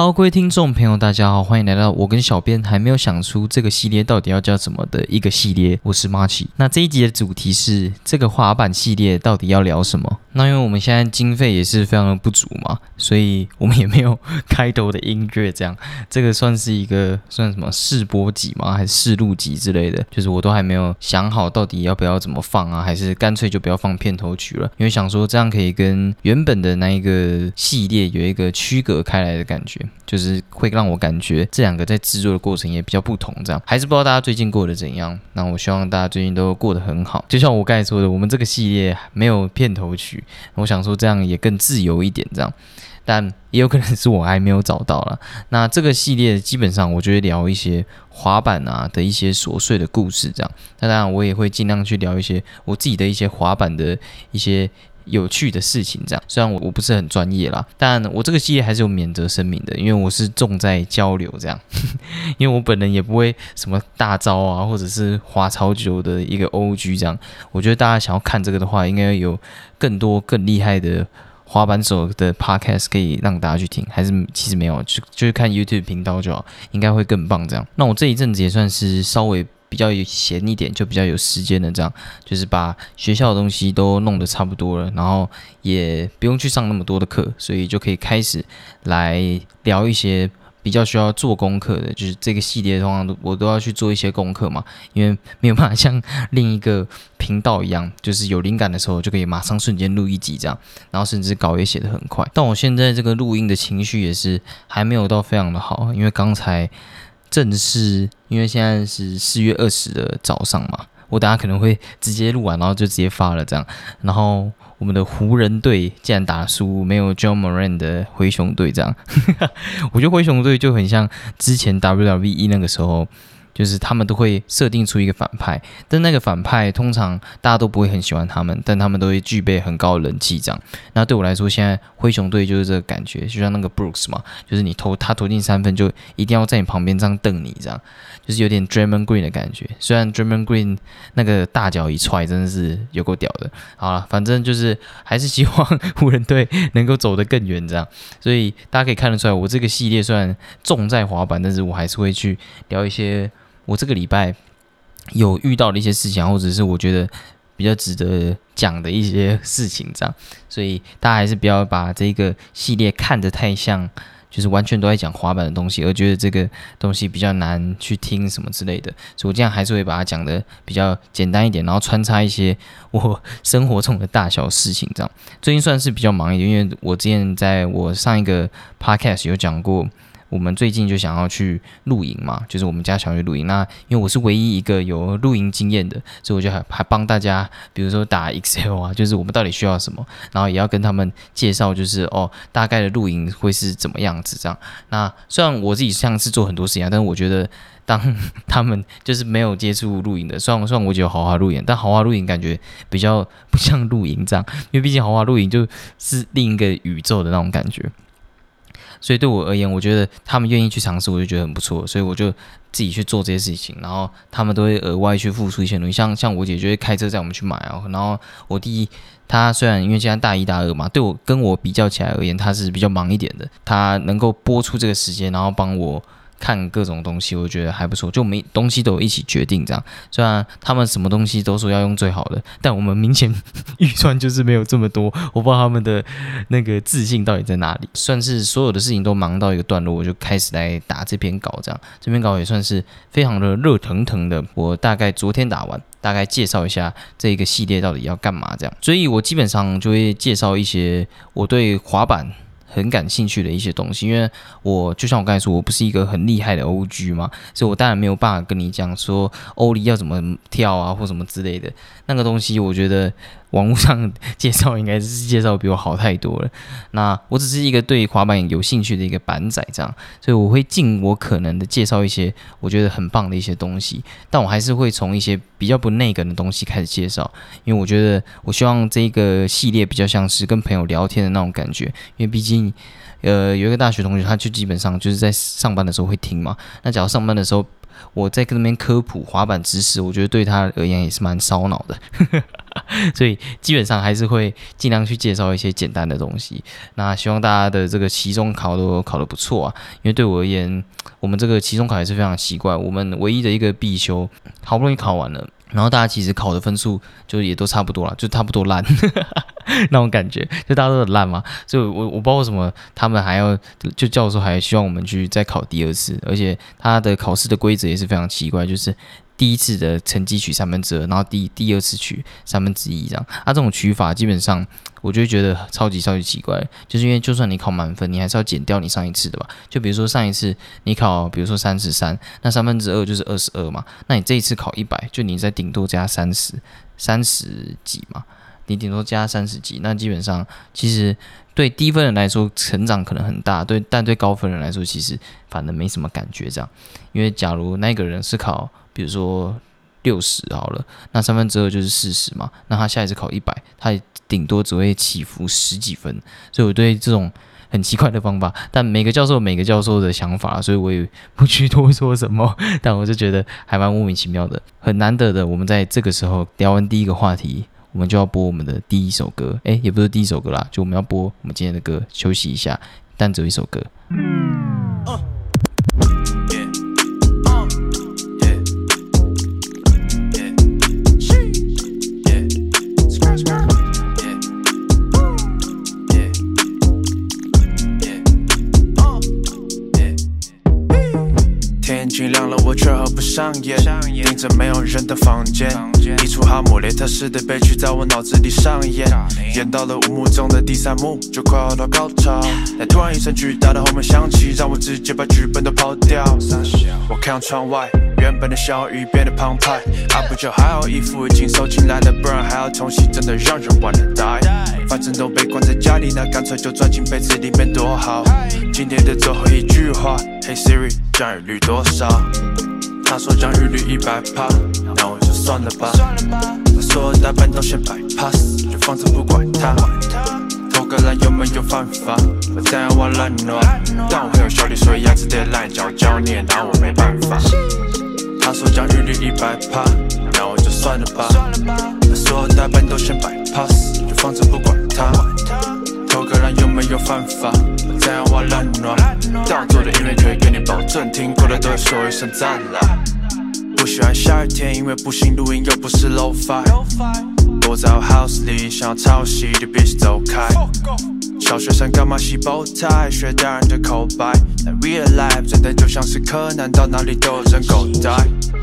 好，各位听众朋友，大家好，欢迎来到我跟小编还没有想出这个系列到底要叫什么的一个系列。我是马奇。那这一集的主题是这个滑板系列到底要聊什么？那因为我们现在经费也是非常的不足嘛，所以我们也没有开头的音乐，这样这个算是一个算什么试播集吗？还是试录集之类的？就是我都还没有想好到底要不要怎么放啊，还是干脆就不要放片头曲了？因为想说这样可以跟原本的那一个系列有一个区隔开来的感觉。就是会让我感觉这两个在制作的过程也比较不同，这样还是不知道大家最近过得怎样。那我希望大家最近都过得很好。就像我刚才说的，我们这个系列没有片头曲，我想说这样也更自由一点，这样。但也有可能是我还没有找到了。那这个系列基本上我就会聊一些滑板啊的一些琐碎的故事，这样。那当然我也会尽量去聊一些我自己的一些滑板的一些。有趣的事情，这样虽然我我不是很专业啦，但我这个系列还是有免责声明的，因为我是重在交流这样，因为我本人也不会什么大招啊，或者是滑超久的一个 OG 这样。我觉得大家想要看这个的话，应该有更多更厉害的滑板手的 Podcast 可以让大家去听，还是其实没有，就就是看 YouTube 频道就好，应该会更棒这样。那我这一阵子也算是稍微。比较有闲一点，就比较有时间的这样，就是把学校的东西都弄得差不多了，然后也不用去上那么多的课，所以就可以开始来聊一些比较需要做功课的，就是这个系列通常都我都要去做一些功课嘛，因为没有办法像另一个频道一样，就是有灵感的时候就可以马上瞬间录一集这样，然后甚至稿也写得很快。但我现在这个录音的情绪也是还没有到非常的好，因为刚才。正式，因为现在是四月二十的早上嘛，我等下可能会直接录完，然后就直接发了这样。然后我们的湖人队竟然打输，没有 John Moran 的灰熊队这样。我觉得灰熊队就很像之前 WWE 那个时候。就是他们都会设定出一个反派，但那个反派通常大家都不会很喜欢他们，但他们都会具备很高的人气。这样，那对我来说，现在灰熊队就是这个感觉，就像那个 Brooks 嘛，就是你投他投进三分，就一定要在你旁边这样瞪你，这样就是有点 Draymond Green 的感觉。虽然 Draymond Green 那个大脚一踹，真的是有够屌的。好了，反正就是还是希望湖人队能够走得更远，这样。所以大家可以看得出来，我这个系列虽然重在滑板，但是我还是会去聊一些。我这个礼拜有遇到的一些事情，或者是我觉得比较值得讲的一些事情，这样，所以大家还是不要把这个系列看得太像，就是完全都在讲滑板的东西，而觉得这个东西比较难去听什么之类的。所以我这样还是会把它讲的比较简单一点，然后穿插一些我生活中的大小事情，这样。最近算是比较忙一点，因为我之前在我上一个 podcast 有讲过。我们最近就想要去露营嘛，就是我们家想要去露营。那因为我是唯一一个有露营经验的，所以我就还还帮大家，比如说打 Excel 啊，就是我们到底需要什么，然后也要跟他们介绍，就是哦，大概的露营会是怎么样子这样。那虽然我自己像是做很多事情啊，但是我觉得当他们就是没有接触露营的，虽然虽然我觉得豪华露营，但豪华露营感觉比较不像露营这样，因为毕竟豪华露营就是另一个宇宙的那种感觉。所以对我而言，我觉得他们愿意去尝试，我就觉得很不错。所以我就自己去做这些事情，然后他们都会额外去付出一些东西。像像我姐就会开车载我们去买啊。然后我弟他虽然因为现在大一大二嘛，对我跟我比较起来而言，他是比较忙一点的。他能够播出这个时间，然后帮我。看各种东西，我觉得还不错，就没东西都一起决定这样。虽然他们什么东西都说要用最好的，但我们明显预算就是没有这么多。我不知道他们的那个自信到底在哪里。算是所有的事情都忙到一个段落，我就开始来打这篇稿，这样这篇稿也算是非常的热腾腾的。我大概昨天打完，大概介绍一下这个系列到底要干嘛这样。所以我基本上就会介绍一些我对滑板。很感兴趣的一些东西，因为我就像我刚才说，我不是一个很厉害的 OG 嘛，所以我当然没有办法跟你讲说欧力要怎么跳啊，或什么之类的那个东西，我觉得。网络上介绍应该是介绍比我好太多了。那我只是一个对滑板有兴趣的一个板仔，这样，所以我会尽我可能的介绍一些我觉得很棒的一些东西。但我还是会从一些比较不内梗的东西开始介绍，因为我觉得我希望这个系列比较像是跟朋友聊天的那种感觉。因为毕竟，呃，有一个大学同学，他就基本上就是在上班的时候会听嘛。那假如上班的时候，我在跟那边科普滑板知识，我觉得对他而言也是蛮烧脑的。所以基本上还是会尽量去介绍一些简单的东西。那希望大家的这个期中考都考得不错啊，因为对我而言，我们这个期中考也是非常奇怪，我们唯一的一个必修好不容易考完了。然后大家其实考的分数就也都差不多了，就差不多烂 那种感觉，就大家都很烂嘛。所以，我我不知道为什么他们还要就教授还希望我们去再考第二次，而且他的考试的规则也是非常奇怪，就是。第一次的成绩取三分之二，然后第第二次取三分之一这样，啊，这种取法基本上我就觉得超级超级奇怪，就是因为就算你考满分，你还是要减掉你上一次的吧？就比如说上一次你考，比如说三十三，那三分之二就是二十二嘛，那你这一次考一百，就你再顶多加三十三十几嘛，你顶多加三十几，那基本上其实对低分人来说成长可能很大，对，但对高分人来说其实反正没什么感觉这样，因为假如那个人是考。比如说六十好了，那三分之二就是四十嘛。那他下一次考一百，他顶多只会起伏十几分。所以我对这种很奇怪的方法，但每个教授每个教授的想法，所以我也不去多说什么。但我就觉得还蛮莫名其妙的，很难得的。我们在这个时候聊完第一个话题，我们就要播我们的第一首歌。诶，也不是第一首歌啦，就我们要播我们今天的歌，休息一下，但只有一首歌。上演，盯着没有人的房间，一出哈姆雷特式的悲剧在我脑子里上演，演到了五幕中的第三幕，就快要到高潮。但突然一声巨大的轰鸣响起，让我直接把剧本都抛掉。我看窗外，原本的小雨变得澎湃，啊不就还好，衣服已经收进来了，不然还要重洗，真的让人玩得呆。反正都被关在家里，那干脆就钻进被子里面多好。今天的最后一句话，Hey Siri，降雨率多少？他说降雨率一百帕，那我就算了吧。把所有打扮都先摆 pass，就放着不管他。偷个懒有没有犯法？我怎样玩懒惰？但我很有效率，所以牙齿得烂脚脚，你也拿我没办法。他说降雨率一百帕，那我就算了吧。把所有打扮都先摆 pass，就放着不管他。个人有没有犯法？我怎样玩懒惰？但我做的音乐可以给你保证，听过的都要说一声赞啦。不喜欢下雨天，因为不行录音又不是 low fi。躲在我 house 里，想要抄袭就必须走开。小学生干嘛洗 bow tie，学大人的口白。但 real life 真的就像是柯南，到哪里都有人狗带。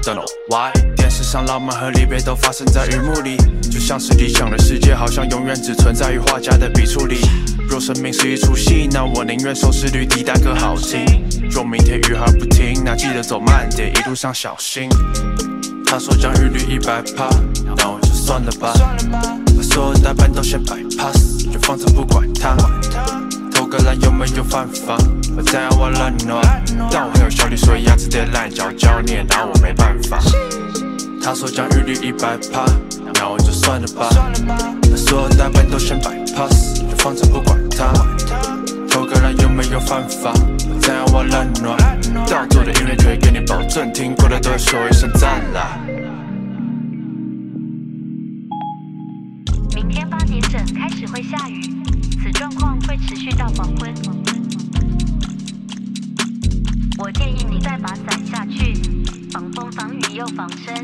Don't know why，电视上浪漫和离别都发生在雨幕里，就像是理想的世界，好像永远只存在于画家的笔触里。若生命是一出戏，那我宁愿收视率低但歌好听。若明天雨还不停，那记得走慢点，一路上小心。他说降雨率一百帕，那我就算了吧。所有打扮都先 bypass，就放着不管它。偷个懒有没有犯法？我怎样玩懒惰？但我很有效率，所以牙齿得烂脚脚，你也拿我没办法。他说降雨率一百趴，那我就算了吧。把所有打扮都先 bypass 就。放着不管它，偷个懒有没有犯法？我怎样玩懒惰？但我做的音乐可以给你保证，听过的都会说一声赞啦。此状况会持续到黄昏。我建议你再把伞下去，防风防雨又防身。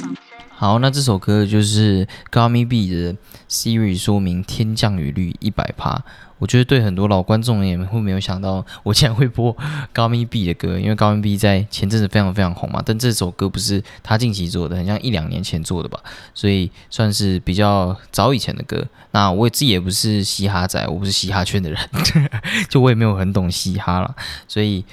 好，那这首歌就是高咪 B 的 Siri 说明天降雨率一百帕。我觉得对很多老观众也会没有想到，我竟然会播高咪 B 的歌，因为高咪 B 在前阵子非常非常红嘛。但这首歌不是他近期做的，很像一两年前做的吧，所以算是比较早以前的歌。那我自己也不是嘻哈仔，我不是嘻哈圈的人，就我也没有很懂嘻哈了，所以。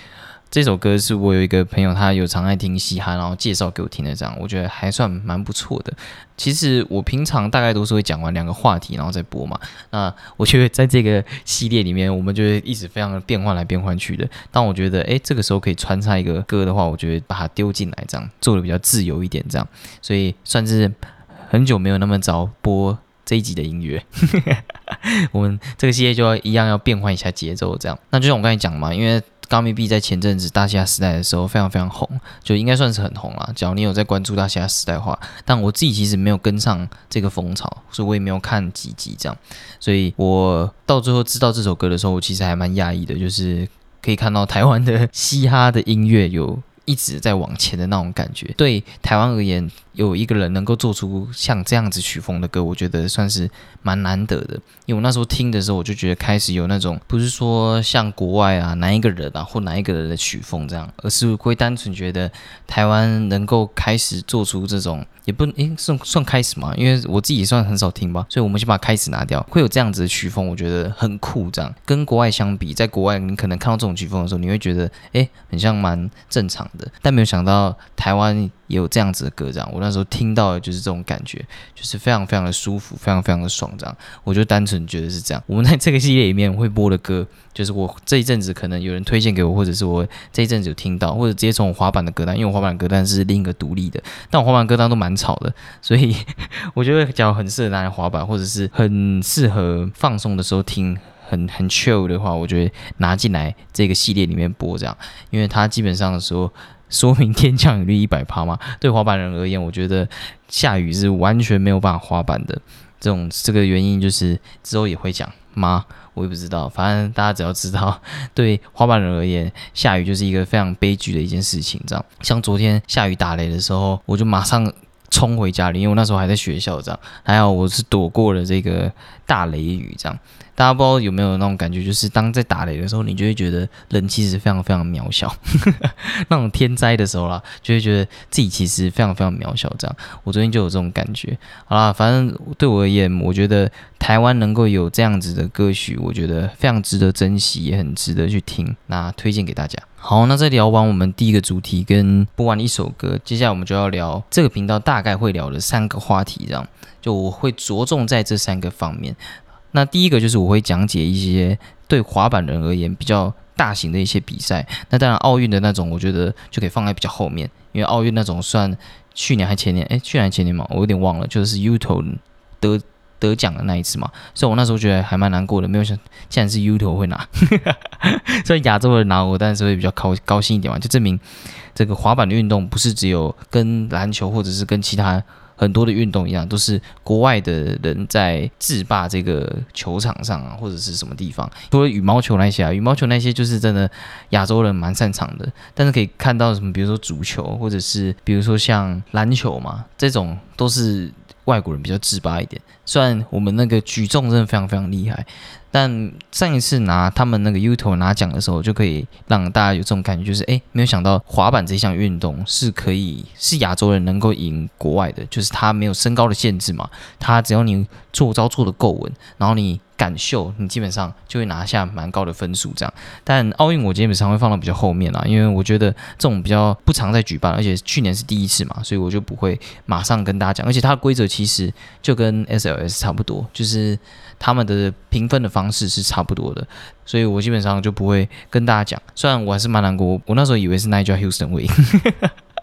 这首歌是我有一个朋友，他有常爱听嘻哈，然后介绍给我听的，这样我觉得还算蛮不错的。其实我平常大概都是会讲完两个话题，然后再播嘛。那我觉得在这个系列里面，我们就会一直非常的变换来变换去的。但我觉得，诶，这个时候可以穿插一个歌的话，我觉得把它丢进来，这样做的比较自由一点，这样。所以算是很久没有那么早播这一集的音乐。我们这个系列就要一样要变换一下节奏，这样。那就像我刚才讲嘛，因为高密币在前阵子大西亚时代的时候非常非常红，就应该算是很红啦。只要你有在关注大西亚时代的话，但我自己其实没有跟上这个风潮，所以我也没有看几集这样。所以我到最后知道这首歌的时候，我其实还蛮讶异的，就是可以看到台湾的嘻哈的音乐有一直在往前的那种感觉。对台湾而言，有一个人能够做出像这样子曲风的歌，我觉得算是蛮难得的。因为我那时候听的时候，我就觉得开始有那种不是说像国外啊哪一个人啊或哪一个人的曲风这样，而是会单纯觉得台湾能够开始做出这种。也不诶，算算开始嘛，因为我自己也算很少听吧，所以我们先把开始拿掉。会有这样子的曲风，我觉得很酷。这样跟国外相比，在国外你可能看到这种曲风的时候，你会觉得诶，很像蛮正常的。但没有想到台湾也有这样子的歌，这样我那时候听到的就是这种感觉，就是非常非常的舒服，非常非常的爽。这样我就单纯觉得是这样。我们在这个系列里面会播的歌，就是我这一阵子可能有人推荐给我，或者是我这一阵子有听到，或者直接从我滑板的歌单，因为我滑板歌单是另一个独立的，但我滑板歌单都蛮吵的，所以 我觉得讲很适合拿来滑板，或者是很适合放松的时候听，很很 chill 的话，我觉得拿进来这个系列里面播这样，因为它基本上的时候说明天降雨率一百趴嘛，对滑板人而言，我觉得下雨是完全没有办法滑板的。这种这个原因就是之后也会讲吗？我也不知道，反正大家只要知道，对滑板人而言，下雨就是一个非常悲剧的一件事情。这样，像昨天下雨打雷的时候，我就马上冲回家里，因为我那时候还在学校。这样，还好我是躲过了这个大雷雨。这样，大家不知道有没有那种感觉，就是当在打雷的时候，你就会觉得人其实非常非常渺小。那种天灾的时候啦，就会觉得自己其实非常非常渺小。这样，我昨天就有这种感觉。好啦，反正对我而言，我觉得台湾能够有这样子的歌曲，我觉得非常值得珍惜，也很值得去听。那推荐给大家。好，那在聊完我们第一个主题跟播完一首歌，接下来我们就要聊这个频道大概会聊的三个话题。这样，就我会着重在这三个方面。那第一个就是我会讲解一些对滑板人而言比较大型的一些比赛。那当然奥运的那种，我觉得就可以放在比较后面，因为奥运那种算去年还前年，诶，去年还前年嘛，我有点忘了，就是 Uto 得得奖的那一次嘛。所以我那时候觉得还蛮难过的，没有想现在是 Uto 会拿，虽然亚洲人拿我，但是会比较高高兴一点嘛，就证明这个滑板的运动不是只有跟篮球或者是跟其他。很多的运动一样，都是国外的人在制霸这个球场上啊，或者是什么地方。除了羽毛球那些啊，羽毛球那些就是真的亚洲人蛮擅长的。但是可以看到什么，比如说足球，或者是比如说像篮球嘛，这种都是外国人比较自拔一点。虽然我们那个举重真的非常非常厉害。但上一次拿他们那个 UTO 拿奖的时候，就可以让大家有这种感觉，就是哎，没有想到滑板这项运动是可以是亚洲人能够赢国外的，就是它没有身高的限制嘛，它只要你做招做的够稳，然后你感秀，你基本上就会拿下蛮高的分数这样。但奥运我基本上会放到比较后面啦，因为我觉得这种比较不常在举办，而且去年是第一次嘛，所以我就不会马上跟大家讲，而且它的规则其实就跟 SLS 差不多，就是。他们的评分的方式是差不多的，所以我基本上就不会跟大家讲。虽然我还是蛮难过，我那时候以为是 Nigel Houston 会赢，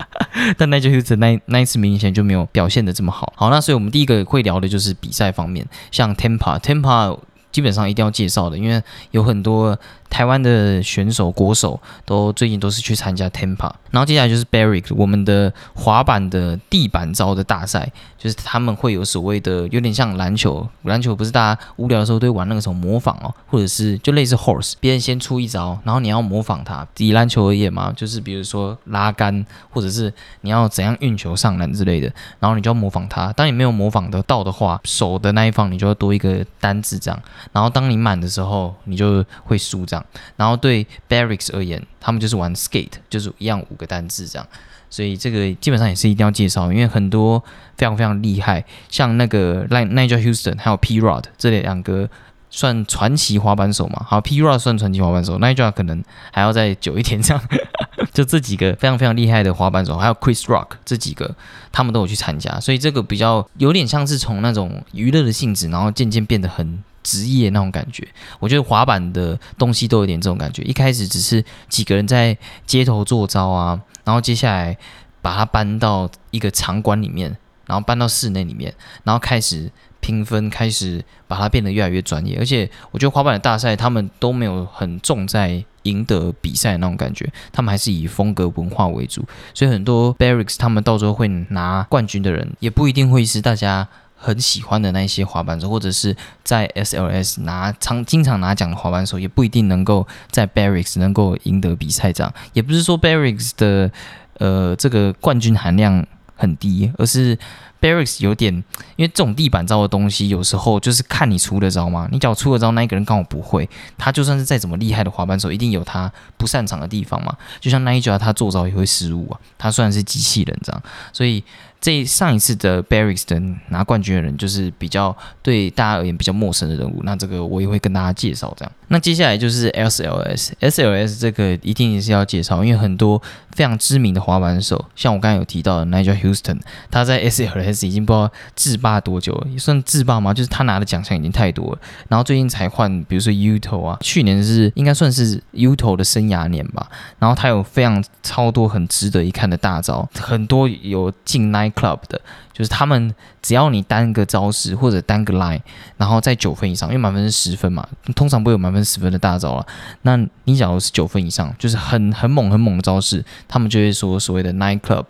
但 Nigel Houston 那那一次明显就没有表现的这么好。好，那所以我们第一个会聊的就是比赛方面，像 Tempa，Tempa 基本上一定要介绍的，因为有很多。台湾的选手国手都最近都是去参加 Tempa，然后接下来就是 Barrick，我们的滑板的地板招的大赛，就是他们会有所谓的有点像篮球，篮球不是大家无聊的时候都会玩那个什么模仿哦，或者是就类似 Horse，别人先出一招，然后你要模仿他。以篮球而言嘛，就是比如说拉杆，或者是你要怎样运球上篮之类的，然后你就要模仿他。当你没有模仿得到的话，手的那一方你就要多一个单字这样，然后当你满的时候，你就会输这样。然后对 Barracks 而言，他们就是玩 skate，就是一样五个单字这样，所以这个基本上也是一定要介绍，因为很多非常非常厉害，像那个 Nigel Houston 还有 P Rod 这两个算传奇滑板手嘛。好，P Rod 算传奇滑板手，Nigel 可能还要再久一点这样。就这几个非常非常厉害的滑板手，还有 Chris Rock 这几个，他们都有去参加，所以这个比较有点像是从那种娱乐的性质，然后渐渐变得很。职业那种感觉，我觉得滑板的东西都有点这种感觉。一开始只是几个人在街头做招啊，然后接下来把它搬到一个场馆里面，然后搬到室内里面，然后开始评分开始把它变得越来越专业，而且我觉得滑板的大赛他们都没有很重在赢得比赛那种感觉，他们还是以风格文化为主，所以很多 barracks 他们到时候会拿冠军的人，也不一定会是大家。很喜欢的那一些滑板手，或者是在 SLS 拿常经常拿奖的滑板手，也不一定能够在 Barracks 能够赢得比赛。这样也不是说 Barracks 的呃这个冠军含量很低，而是 Barracks 有点，因为这种地板招的东西，有时候就是看你出的招嘛。你只要出的招，那一个人刚好不会，他就算是再怎么厉害的滑板手，一定有他不擅长的地方嘛。就像那一脚他做招也会失误啊，他虽然是机器人这样，所以。这上一次的 Barracks 的拿冠军的人，就是比较对大家而言比较陌生的人物。那这个我也会跟大家介绍。这样，那接下来就是 SLS，SLS 这个一定也是要介绍，因为很多非常知名的滑板手，像我刚才有提到的 Nigel Houston，他在 SLS 已经不知道制霸多久了，也算制霸吗？就是他拿的奖项已经太多了。然后最近才换，比如说 Uto 啊，去年是应该算是 Uto 的生涯年吧。然后他有非常超多很值得一看的大招，很多有进 Night Club 的，就是他们只要你单个招式或者单个 line，然后在九分以上，因为满分是十分嘛，通常不会有满分十分的大招了。那你假如是九分以上，就是很很猛很猛的招式，他们就会说所谓的 Night Club。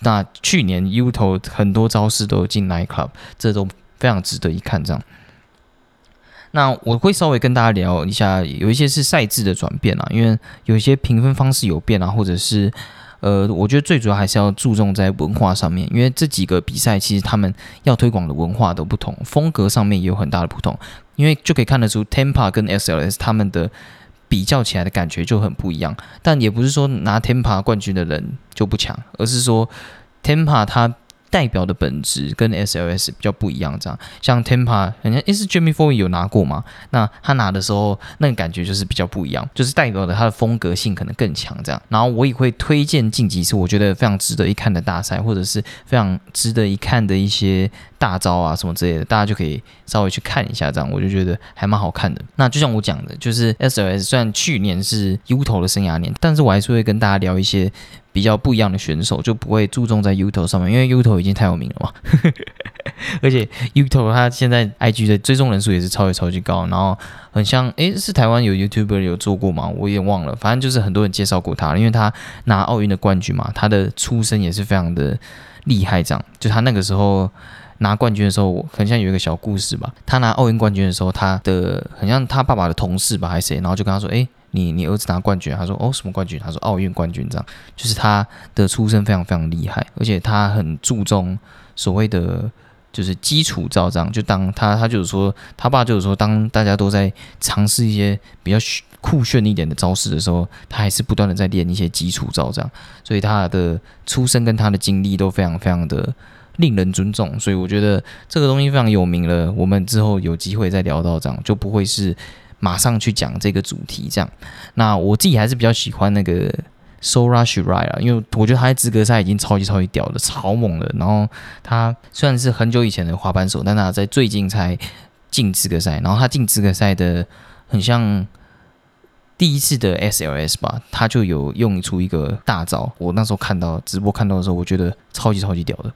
那去年 U 头很多招式都进 Night Club，这都非常值得一看。这样，那我会稍微跟大家聊一下，有一些是赛制的转变啊，因为有一些评分方式有变啊，或者是。呃，我觉得最主要还是要注重在文化上面，因为这几个比赛其实他们要推广的文化都不同，风格上面也有很大的不同，因为就可以看得出 Tempa 跟 SLS 他们的比较起来的感觉就很不一样。但也不是说拿 Tempa 冠军的人就不强，而是说 Tempa 他。代表的本质跟 SLS 比较不一样，这样像 Tempa，人家诶是 Jamie f o y 有拿过吗？那他拿的时候，那个感觉就是比较不一样，就是代表的他的风格性可能更强，这样。然后我也会推荐晋级是我觉得非常值得一看的大赛，或者是非常值得一看的一些大招啊什么之类的，大家就可以稍微去看一下，这样我就觉得还蛮好看的。那就像我讲的，就是 SLS 虽然去年是 U 头的生涯年，但是我还是会跟大家聊一些。比较不一样的选手就不会注重在 Uto 上面，因为 Uto 已经太有名了嘛。而且 Uto 他现在 IG 的追踪人数也是超级超级高，然后很像诶，是台湾有 YouTuber 有做过吗？我也忘了，反正就是很多人介绍过他，因为他拿奥运的冠军嘛，他的出身也是非常的厉害。这样，就他那个时候拿冠军的时候，很像有一个小故事吧。他拿奥运冠军的时候，他的很像他爸爸的同事吧，还是谁，然后就跟他说，诶。你你儿子拿冠军，他说哦什么冠军？他说奥运冠军，这样就是他的出身非常非常厉害，而且他很注重所谓的就是基础招，这样就当他他就是说他爸就是说，当大家都在尝试一些比较酷炫一点的招式的时候，他还是不断的在练一些基础招，这样，所以他的出身跟他的经历都非常非常的令人尊重，所以我觉得这个东西非常有名了。我们之后有机会再聊到这样，就不会是。马上去讲这个主题，这样。那我自己还是比较喜欢那个 So Rush Ride 啊，因为我觉得他在资格赛已经超级超级屌的，超猛的。然后他虽然是很久以前的滑板手，但他在最近才进资格赛。然后他进资格赛的很像第一次的 SLS 吧，他就有用出一个大招。我那时候看到直播看到的时候，我觉得超级超级屌的。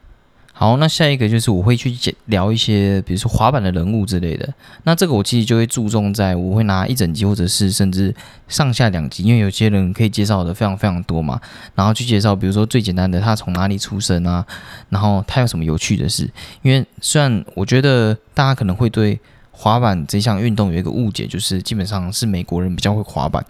好，那下一个就是我会去聊一些，比如说滑板的人物之类的。那这个我其实就会注重在，我会拿一整集或者是甚至上下两集，因为有些人可以介绍的非常非常多嘛。然后去介绍，比如说最简单的，他从哪里出生啊，然后他有什么有趣的事。因为虽然我觉得大家可能会对。滑板这项运动有一个误解，就是基本上是美国人比较会滑板，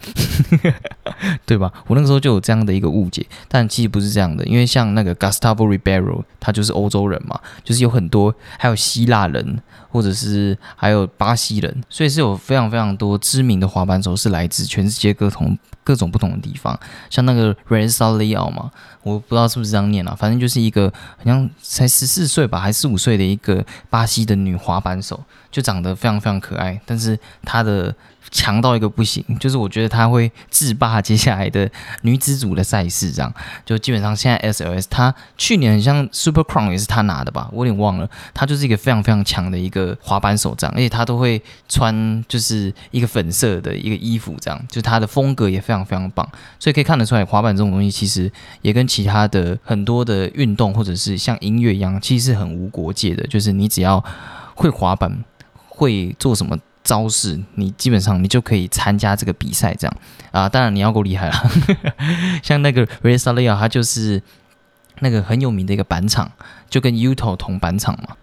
对吧？我那个时候就有这样的一个误解，但其实不是这样的，因为像那个 Gustavo Ribeiro，他就是欧洲人嘛，就是有很多，还有希腊人，或者是还有巴西人，所以是有非常非常多知名的滑板手是来自全世界各同各种不同的地方，像那个 Reza Leal 嘛。我不知道是不是这样念啊，反正就是一个好像才十四岁吧，还是五岁的一个巴西的女滑板手，就长得非常非常可爱，但是她的。强到一个不行，就是我觉得他会制霸接下来的女子组的赛事，这样。就基本上现在 SLS，他去年很像 Super Crown 也是他拿的吧，我有点忘了，他就是一个非常非常强的一个滑板手，这样，而且他都会穿就是一个粉色的一个衣服，这样，就他的风格也非常非常棒，所以可以看得出来，滑板这种东西其实也跟其他的很多的运动或者是像音乐一样，其实是很无国界的，就是你只要。会滑板，会做什么招式，你基本上你就可以参加这个比赛，这样啊。当然你要够厉害了，像那个 r e s a l i a 他就是那个很有名的一个板场，就跟 Uto 同板场嘛。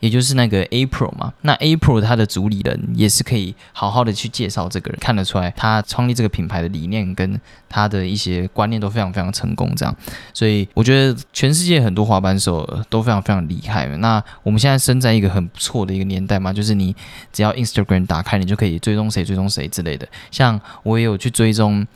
也就是那个 April 嘛，那 April 他的主理人也是可以好好的去介绍这个人，看得出来他创立这个品牌的理念跟他的一些观念都非常非常成功，这样，所以我觉得全世界很多滑板手都非常非常厉害。那我们现在生在一个很不错的一个年代嘛，就是你只要 Instagram 打开，你就可以追踪谁追踪谁之类的。像我也有去追踪。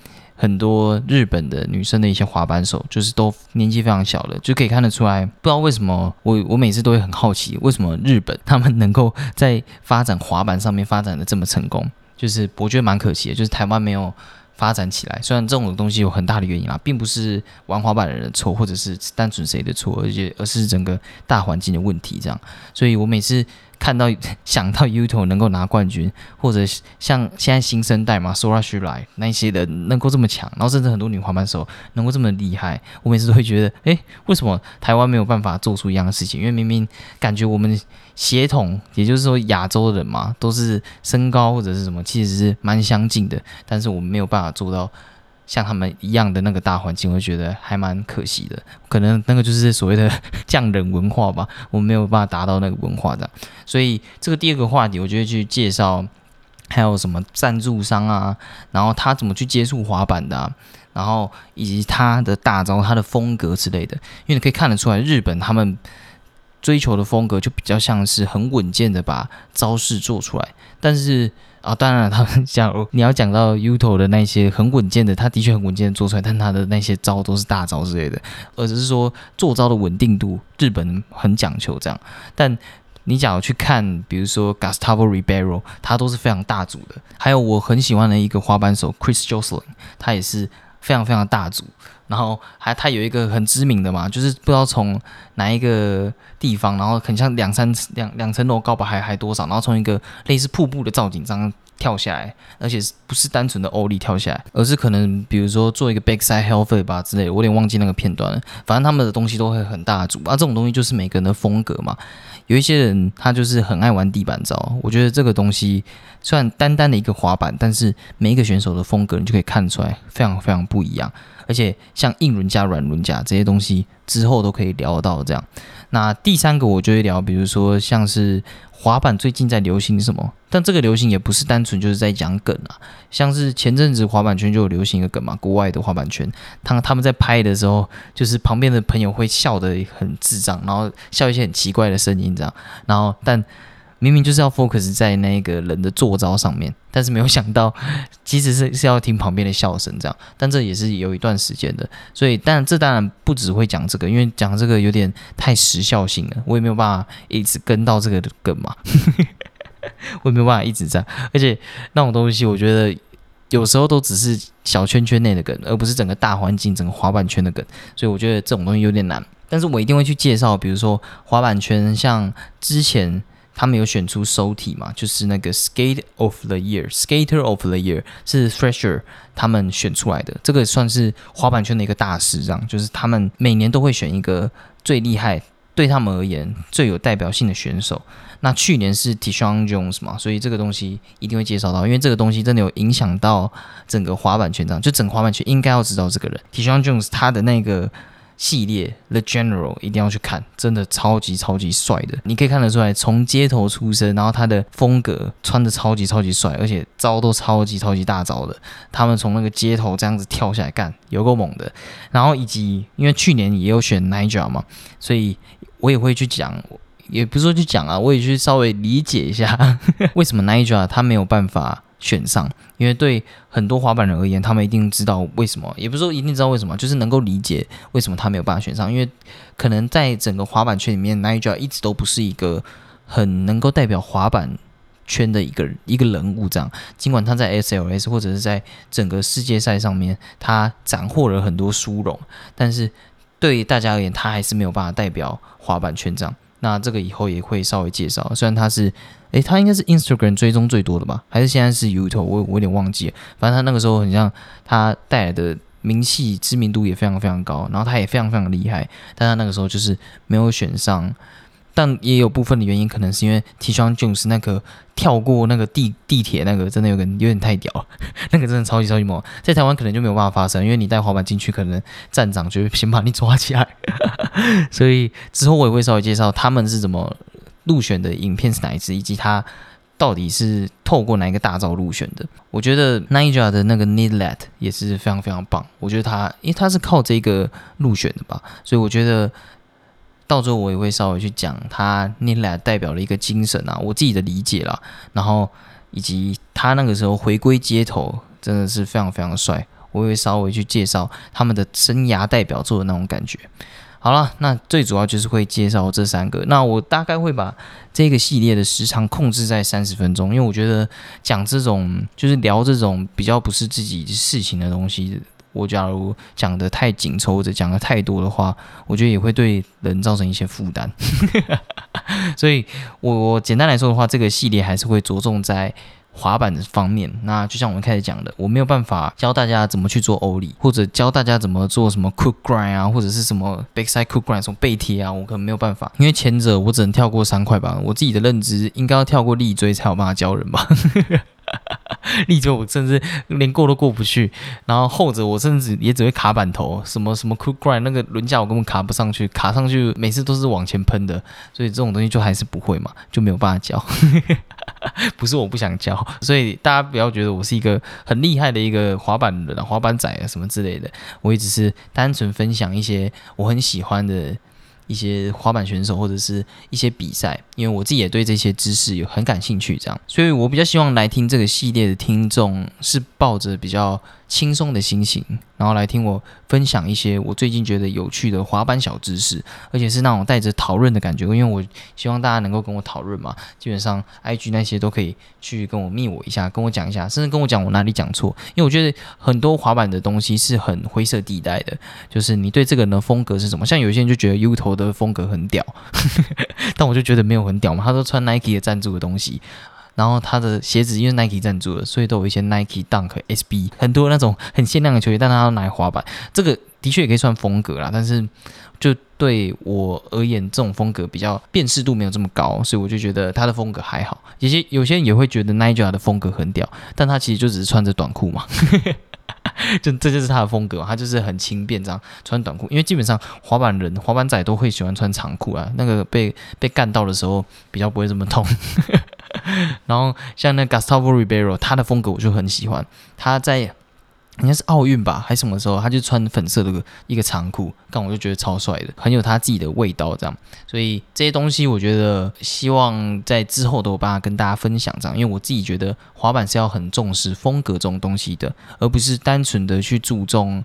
很多日本的女生的一些滑板手，就是都年纪非常小的，就可以看得出来。不知道为什么，我我每次都会很好奇，为什么日本他们能够在发展滑板上面发展的这么成功？就是我觉得蛮可惜的，就是台湾没有发展起来。虽然这种东西有很大的原因啦，并不是玩滑板的人的错，或者是单纯谁的错，而且而是整个大环境的问题。这样，所以我每次。看到 想到 Uto 能够拿冠军，或者像现在新生代嘛，Sora s h i r a 那些人能够这么强，然后甚至很多女滑板手能够这么厉害，我每次都会觉得，哎，为什么台湾没有办法做出一样的事情？因为明明感觉我们协同，也就是说亚洲人嘛，都是身高或者是什么，其实是蛮相近的，但是我们没有办法做到。像他们一样的那个大环境，我觉得还蛮可惜的。可能那个就是所谓的匠人文化吧，我们没有办法达到那个文化的。所以这个第二个话题，我就会去介绍还有什么赞助商啊，然后他怎么去接触滑板的，然后以及他的大招、他的风格之类的。因为你可以看得出来，日本他们追求的风格就比较像是很稳健的把招式做出来，但是。啊，当然了，他们讲你要讲到 Uto 的那些很稳健的，他的确很稳健的做出来，但他的那些招都是大招之类的，而只是说做招的稳定度，日本很讲求这样。但你假如去看，比如说 Gustavo Ribeiro，他都是非常大组的。还有我很喜欢的一个滑板手 Chris Jocelyn，他也是非常非常大组。然后还他有一个很知名的嘛，就是不知道从哪一个地方，然后很像两三两两层楼高吧，还还多少，然后从一个类似瀑布的造景这样跳下来，而且不是单纯的欧力跳下来，而是可能比如说做一个 backside h e l f 吧之类，我有点忘记那个片段了。反正他们的东西都会很大组，啊，这种东西就是每个人的风格嘛。有一些人他就是很爱玩地板招，我觉得这个东西虽然单单的一个滑板，但是每一个选手的风格你就可以看出来非常非常不一样。而且像硬轮加软轮加这些东西之后都可以聊到这样。那第三个我就会聊，比如说像是滑板最近在流行什么，但这个流行也不是单纯就是在讲梗啊。像是前阵子滑板圈就有流行一个梗嘛，国外的滑板圈，他他们在拍的时候，就是旁边的朋友会笑得很智障，然后笑一些很奇怪的声音这样，然后但。明明就是要 focus 在那个人的坐招上面，但是没有想到，其实是是要听旁边的笑声这样。但这也是有一段时间的，所以，但这当然不只会讲这个，因为讲这个有点太时效性了，我也没有办法一直跟到这个梗嘛，我也没有办法一直在。而且那种东西，我觉得有时候都只是小圈圈内的梗，而不是整个大环境、整个滑板圈的梗，所以我觉得这种东西有点难。但是我一定会去介绍，比如说滑板圈，像之前。他们有选出收体嘛？就是那个 Skate of the Year，Skater of the Year 是 Fresher 他们选出来的。这个算是滑板圈的一个大事，这样就是他们每年都会选一个最厉害，对他们而言最有代表性的选手。那去年是 Tishon Jones 嘛，所以这个东西一定会介绍到，因为这个东西真的有影响到整个滑板圈，这样就整个滑板圈应该要知道这个人 Tishon Jones 他的那个。系列 The General 一定要去看，真的超级超级帅的。你可以看得出来，从街头出身，然后他的风格穿的超级超级帅，而且招都超级超级大招的。他们从那个街头这样子跳下来干，有够猛的。然后以及因为去年也有选 Niger 嘛，所以我也会去讲，也不是说去讲啊，我也去稍微理解一下 为什么 Niger 他没有办法。选上，因为对很多滑板人而言，他们一定知道为什么，也不是说一定知道为什么，就是能够理解为什么他没有办法选上。因为可能在整个滑板圈里面，Nigel 一直都不是一个很能够代表滑板圈的一个一个人物。这样，尽管他在 SLS 或者是在整个世界赛上面，他斩获了很多殊荣，但是对大家而言，他还是没有办法代表滑板圈这样。那这个以后也会稍微介绍，虽然他是，诶，他应该是 Instagram 追踪最多的吧，还是现在是 YouTube？我我有点忘记了。反正他那个时候很像，他带来的名气知名度也非常非常高，然后他也非常非常厉害。但他那个时候就是没有选上但也有部分的原因，可能是因为 T 恤 Jones 那个跳过那个地地铁那个，真的有点有点太屌了，那个真的超级超级猛，在台湾可能就没有办法发生，因为你带滑板进去，可能站长就会先把你抓起来。所以之后我也会稍微介绍他们是怎么入选的影片是哪一支，以及他到底是透过哪一个大招入选的。我觉得 Ninja 的那个 Needlet 也是非常非常棒，我觉得他因为他是靠这个入选的吧，所以我觉得。到时候我也会稍微去讲他 Need Let 代表了一个精神啊，我自己的理解啦，然后以及他那个时候回归街头真的是非常非常帅，我会稍微去介绍他们的生涯代表作的那种感觉。好了，那最主要就是会介绍这三个，那我大概会把这个系列的时长控制在三十分钟，因为我觉得讲这种就是聊这种比较不是自己事情的东西。我假如讲的太紧凑或者讲的太多的话，我觉得也会对人造成一些负担。所以，我我简单来说的话，这个系列还是会着重在滑板的方面。那就像我们开始讲的，我没有办法教大家怎么去做欧里，或者教大家怎么做什么 cook grind 啊，或者是什么 backside cook grind 什么背贴啊，我可能没有办法，因为前者我只能跳过三块板。我自己的认知应该要跳过立锥才有办法教人吧。立着我甚至连过都过不去，然后后者我甚至也只会卡板头，什么什么 quick grind 那个轮架我根本卡不上去，卡上去每次都是往前喷的，所以这种东西就还是不会嘛，就没有办法教。不是我不想教，所以大家不要觉得我是一个很厉害的一个滑板人、滑板仔啊什么之类的，我也只是单纯分享一些我很喜欢的。一些滑板选手或者是一些比赛，因为我自己也对这些知识有很感兴趣，这样，所以我比较希望来听这个系列的听众是抱着比较。轻松的心情，然后来听我分享一些我最近觉得有趣的滑板小知识，而且是那种带着讨论的感觉。因为我希望大家能够跟我讨论嘛，基本上 IG 那些都可以去跟我密我一下，跟我讲一下，甚至跟我讲我哪里讲错。因为我觉得很多滑板的东西是很灰色地带的，就是你对这个人的风格是什么？像有些人就觉得 U 头的风格很屌，但我就觉得没有很屌嘛，他都穿 Nike 的赞助的东西。然后他的鞋子因为 Nike 赞助的，所以都有一些 Nike Dunk SB，很多那种很限量的球鞋，但他要拿来滑板，这个的确也可以算风格啦。但是就对我而言，这种风格比较辨识度没有这么高，所以我就觉得他的风格还好。有些有些人也会觉得 Nike 的风格很屌，但他其实就只是穿着短裤嘛，就这就是他的风格，他就是很轻便这样穿短裤。因为基本上滑板人、滑板仔都会喜欢穿长裤啊，那个被被干到的时候比较不会这么痛。然后像那 Gustavo Ribeiro，他的风格我就很喜欢。他在应该是奥运吧，还是什么时候，他就穿粉色的一个长裤，但我就觉得超帅的，很有他自己的味道。这样，所以这些东西我觉得希望在之后都有办法跟大家分享。这样，因为我自己觉得滑板是要很重视风格这种东西的，而不是单纯的去注重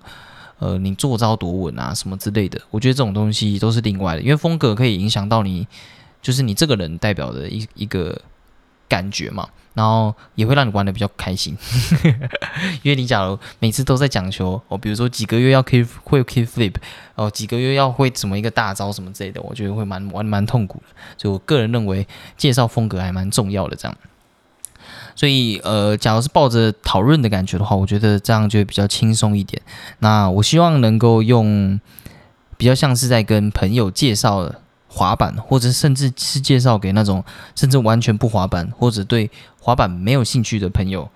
呃你做招多稳啊什么之类的。我觉得这种东西都是另外的，因为风格可以影响到你，就是你这个人代表的一一个。感觉嘛，然后也会让你玩的比较开心，因为你假如每次都在讲求哦，比如说几个月要 keep 会 keep flip，哦几个月要会怎么一个大招什么之类的，我觉得会蛮玩蛮痛苦的。所以我个人认为介绍风格还蛮重要的，这样。所以呃，假如是抱着讨论的感觉的话，我觉得这样就会比较轻松一点。那我希望能够用比较像是在跟朋友介绍。滑板，或者甚至是介绍给那种甚至完全不滑板或者对滑板没有兴趣的朋友，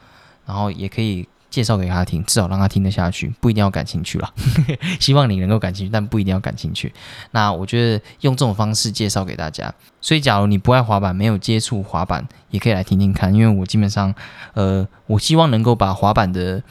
然后也可以介绍给他听，至少让他听得下去，不一定要感兴趣了。希望你能够感兴趣，但不一定要感兴趣。那我觉得用这种方式介绍给大家，所以假如你不爱滑板，没有接触滑板，也可以来听听看，因为我基本上，呃，我希望能够把滑板的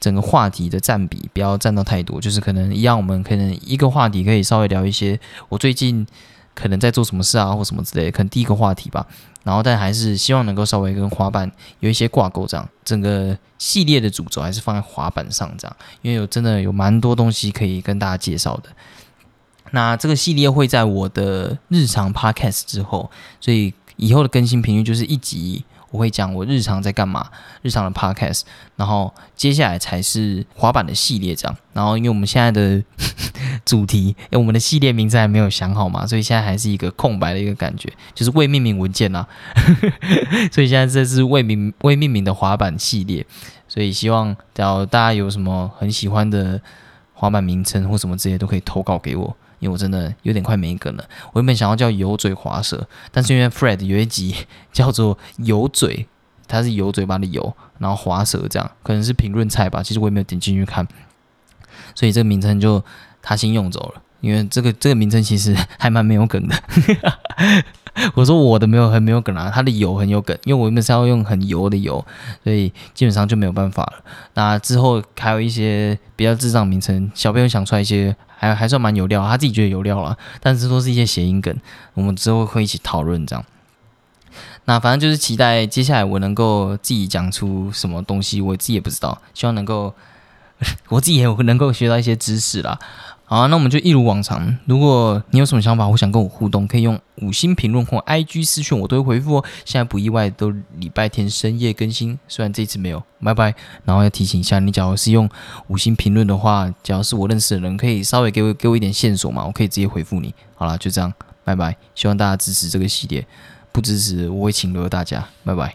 整个话题的占比不要占到太多，就是可能一样，我们可能一个话题可以稍微聊一些我最近。可能在做什么事啊，或什么之类，可能第一个话题吧。然后，但还是希望能够稍微跟滑板有一些挂钩，这样整个系列的主轴还是放在滑板上，这样，因为有真的有蛮多东西可以跟大家介绍的。那这个系列会在我的日常 podcast 之后，所以以后的更新频率就是一集。我会讲我日常在干嘛，日常的 podcast，然后接下来才是滑板的系列这样。然后因为我们现在的主题，因为我们的系列名字还没有想好嘛，所以现在还是一个空白的一个感觉，就是未命名文件呐。所以现在这是未名未命名的滑板系列，所以希望只要大家有什么很喜欢的滑板名称或什么这些都可以投稿给我。因为我真的有点快没梗了。我原本想要叫油嘴滑舌，但是因为 Fred 有一集叫做油嘴，它是油嘴巴的油，然后滑舌这样，可能是评论菜吧。其实我也没有点进去看，所以这个名称就他先用走了。因为这个这个名称其实 还蛮没有梗的。我说我的没有很没有梗啊，他的油很有梗，因为我原本是要用很油的油，所以基本上就没有办法了。那之后还有一些比较智障名称，小朋友想出来一些还还算蛮有料，他自己觉得有料了，但是都是一些谐音梗，我们之后会一起讨论这样。那反正就是期待接下来我能够自己讲出什么东西，我自己也不知道，希望能够 我自己也能够学到一些知识啦。好，那我们就一如往常。如果你有什么想法或想跟我互动，可以用五星评论或 IG 私讯，我都会回复哦。现在不意外，都礼拜天深夜更新，虽然这次没有，拜拜。然后要提醒一下，你假如是用五星评论的话，假如是我认识的人，可以稍微给我给我一点线索嘛，我可以直接回复你。好了，就这样，拜拜。希望大家支持这个系列，不支持我会请留大家，拜拜。